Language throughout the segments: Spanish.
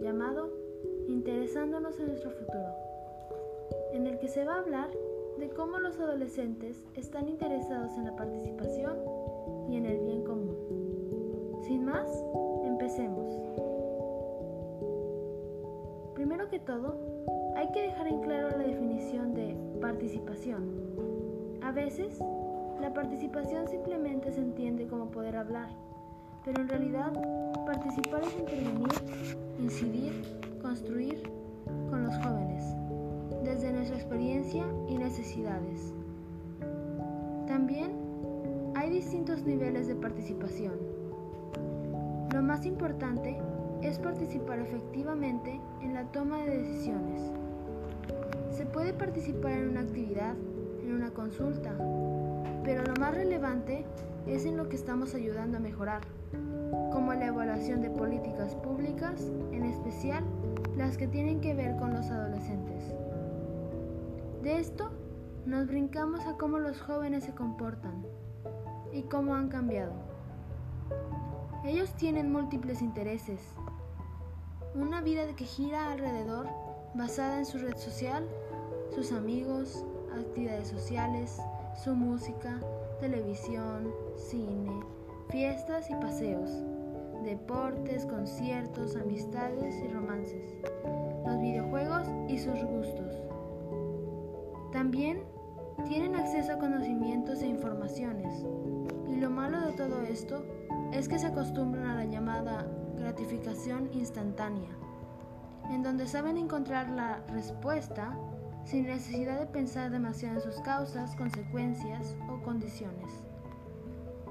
llamado Interesándonos en nuestro futuro, en el que se va a hablar de cómo los adolescentes están interesados en la participación y en el bien común. Sin más, empecemos. Primero que todo, hay que dejar en claro la definición de participación. A veces, la participación simplemente se entiende como poder hablar, pero en realidad participar es intervenir, incidir, construir con los jóvenes, desde nuestra experiencia y necesidades. También hay distintos niveles de participación. Lo más importante es participar efectivamente en la toma de decisiones. Se puede participar en una actividad, en una consulta, pero lo más relevante es en lo que estamos ayudando a mejorar, la evaluación de políticas públicas, en especial las que tienen que ver con los adolescentes. De esto nos brincamos a cómo los jóvenes se comportan y cómo han cambiado. Ellos tienen múltiples intereses, una vida que gira alrededor basada en su red social, sus amigos, actividades sociales, su música, televisión, cine, fiestas y paseos, deportes, conciertos, amistades y romances, los videojuegos y sus gustos. También tienen acceso a conocimientos e informaciones. Y lo malo de todo esto es que se acostumbran a la llamada gratificación instantánea, en donde saben encontrar la respuesta sin necesidad de pensar demasiado en sus causas, consecuencias o condiciones.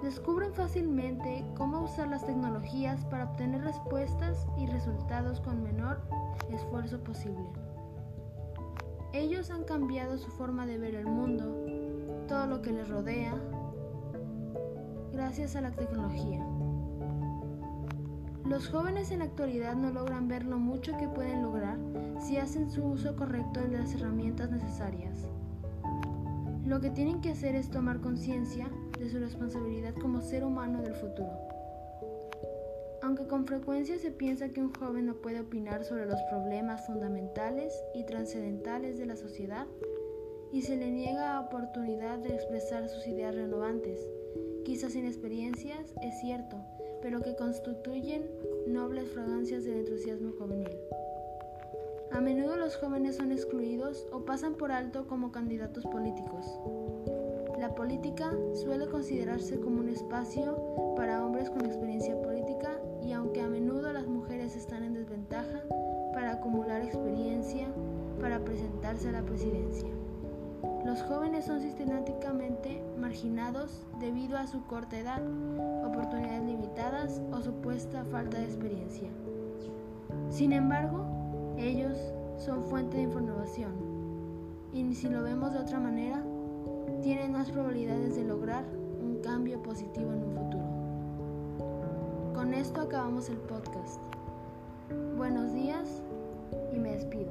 Descubren fácilmente cómo usar las tecnologías para obtener respuestas y resultados con menor esfuerzo posible. Ellos han cambiado su forma de ver el mundo, todo lo que les rodea, gracias a la tecnología. Los jóvenes en la actualidad no logran ver lo mucho que pueden lograr si hacen su uso correcto de las herramientas necesarias. Lo que tienen que hacer es tomar conciencia de su responsabilidad como ser humano del futuro. Aunque con frecuencia se piensa que un joven no puede opinar sobre los problemas fundamentales y trascendentales de la sociedad y se le niega la oportunidad de expresar sus ideas renovantes, quizás sin experiencias, es cierto, pero que constituyen nobles fragancias del entusiasmo juvenil. A menudo los jóvenes son excluidos o pasan por alto como candidatos políticos. La política suele considerarse como un espacio para hombres con experiencia política y aunque a menudo las mujeres están en desventaja para acumular experiencia para presentarse a la presidencia. Los jóvenes son sistemáticamente marginados debido a su corta edad, oportunidades limitadas o supuesta falta de experiencia. Sin embargo, ellos son fuente de información y si lo vemos de otra manera, tienen más probabilidades de lograr un cambio positivo en un futuro. Con esto acabamos el podcast. Buenos días y me despido.